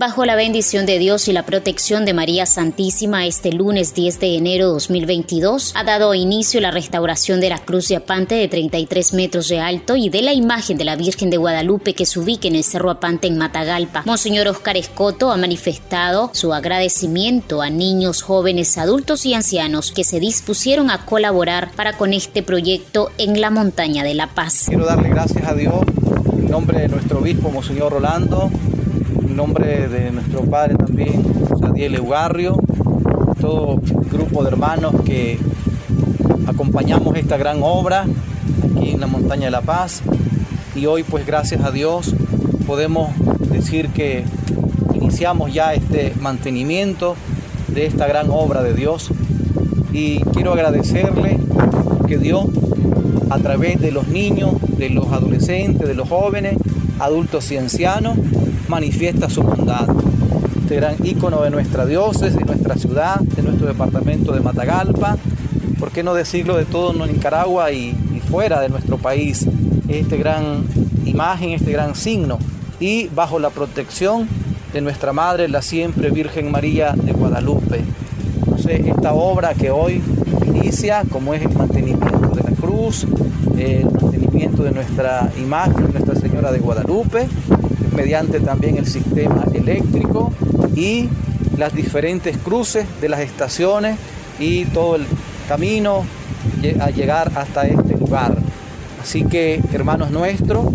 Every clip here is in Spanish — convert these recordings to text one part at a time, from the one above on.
Bajo la bendición de Dios y la protección de María Santísima, este lunes 10 de enero de 2022 ha dado inicio la restauración de la cruz de Apante de 33 metros de alto y de la imagen de la Virgen de Guadalupe que se ubica en el Cerro Apante en Matagalpa. Monseñor Oscar Escoto ha manifestado su agradecimiento a niños, jóvenes, adultos y ancianos que se dispusieron a colaborar para con este proyecto en la Montaña de la Paz. Quiero darle gracias a Dios en nombre de nuestro obispo, Monseñor Rolando nombre de nuestro padre también, Sadiel Eugarrio, todo grupo de hermanos que acompañamos esta gran obra aquí en la Montaña de la Paz. Y hoy pues gracias a Dios podemos decir que iniciamos ya este mantenimiento de esta gran obra de Dios. Y quiero agradecerle que Dios a través de los niños, de los adolescentes, de los jóvenes, adultos y ancianos, manifiesta su bondad. Este gran ícono de nuestra diócesis, de nuestra ciudad, de nuestro departamento de Matagalpa, ¿por qué no decirlo de todo Nicaragua y, fuera de nuestro país? Este gran imagen, este gran signo y bajo la protección de nuestra Madre, la siempre Virgen María de Guadalupe. Entonces, esta obra que hoy inicia, como es el mantenimiento de la cruz, el mantenimiento de nuestra imagen, Nuestra De Guadalupe, mediante también el sistema eléctrico y las diferentes cruces de las estaciones y todo el camino a llegar hasta este lugar. Así que, hermanos nuestros,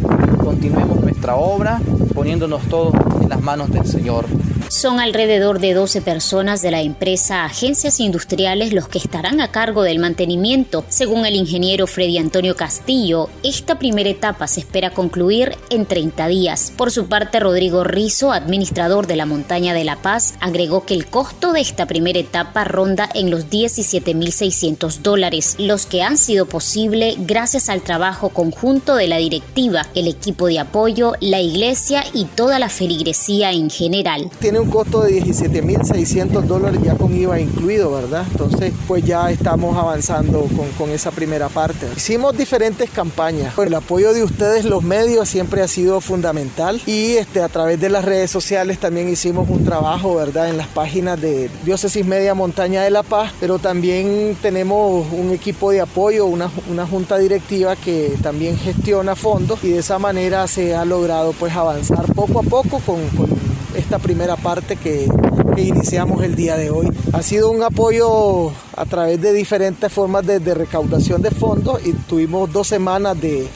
continuemos nuestra obra poniéndonos todos en las manos del Señor. Son alrededor de 12 personas de la empresa Agencias Industriales los que estarán a cargo del mantenimiento. Según el ingeniero Freddy Antonio Castillo, esta primera etapa se espera concluir en 30 días. Por su parte, Rodrigo Rizo, administrador de la Montaña de la Paz, agregó que el costo de esta primera etapa ronda en los 17.600 dólares, los que han sido posible gracias al trabajo conjunto de la directiva, el equipo de apoyo, la iglesia y toda la feligresía en general un costo de 17.600 dólares ya con IVA incluido, ¿verdad? Entonces, pues ya estamos avanzando con, con, esa primera parte. Hicimos diferentes campañas. El apoyo de ustedes, los medios, siempre ha sido fundamental y este, a través de las redes sociales también hicimos un trabajo, ¿verdad? En las páginas de Diócesis Media Montaña de la Paz, pero también tenemos un equipo de apoyo, una, una junta directiva que también gestiona fondos y de esa manera se ha logrado pues avanzar poco a poco con, con esta primera parte que, iniciamos el día de hoy. Ha sido un apoyo a través de diferentes formas de recaudación de fondos y tuvimos dos semanas de,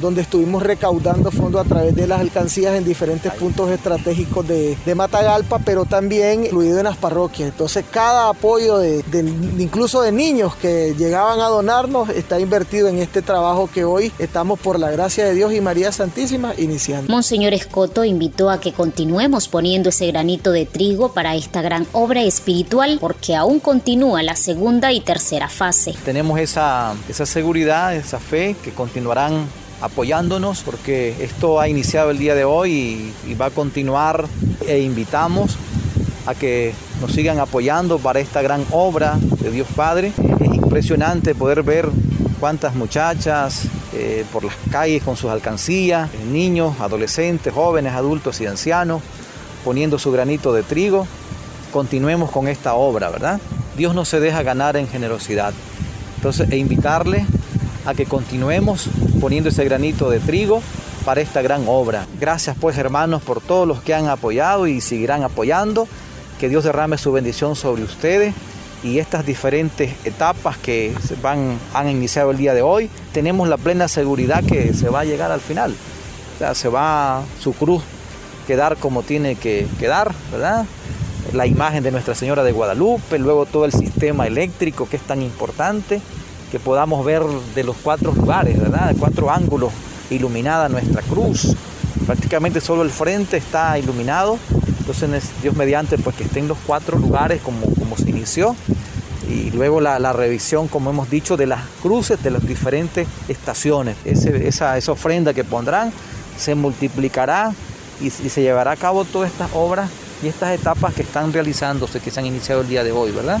donde estuvimos recaudando fondos a través de las alcancías en diferentes puntos estratégicos de, Matagalpa, pero también incluido en las parroquias. Entonces cada apoyo de, incluso de niños que llegaban a donarnos está invertido en este trabajo que hoy estamos por la gracia de Dios y María Santísima iniciando. Monseñor Escoto invitó a que continuemos poniendo ese granito de trigo para esta gran obra espiritual porque aún continúa la segunda y tercera fase. Tenemos esa, esa seguridad, esa fe que continuarán apoyándonos porque esto ha iniciado el día de hoy y, va a continuar e invitamos a que nos sigan apoyando para esta gran obra de Dios Padre. Es impresionante poder ver cuántas muchachas eh, por las calles con sus alcancías, niños, adolescentes, jóvenes, adultos y ancianos, poniendo su granito de trigo. Continuemos con esta obra, ¿verdad? Dios no se deja ganar en generosidad. Entonces, e invitarle a que continuemos poniendo ese granito de trigo para esta gran obra. Gracias pues hermanos por todos los que han apoyado y seguirán apoyando. Que Dios derrame su bendición sobre ustedes y estas diferentes etapas que van, han iniciado el día de hoy, tenemos la plena seguridad que se va a llegar al final. O sea, se va su cruz quedar como tiene que quedar, ¿verdad? La imagen de Nuestra Señora de Guadalupe, luego todo el sistema eléctrico que es tan importante que podamos ver de los cuatro lugares, ¿verdad? De cuatro ángulos iluminada nuestra cruz. Prácticamente solo el frente está iluminado. Entonces Dios mediante pues que estén los cuatro lugares como, como se inició. Y luego la, revisión, como hemos dicho, de las cruces de las diferentes estaciones. esa, esa ofrenda que pondrán se multiplicará y, y se llevará a cabo todas estas obras y estas etapas que están realizándose, que se han iniciado el día de hoy, ¿verdad?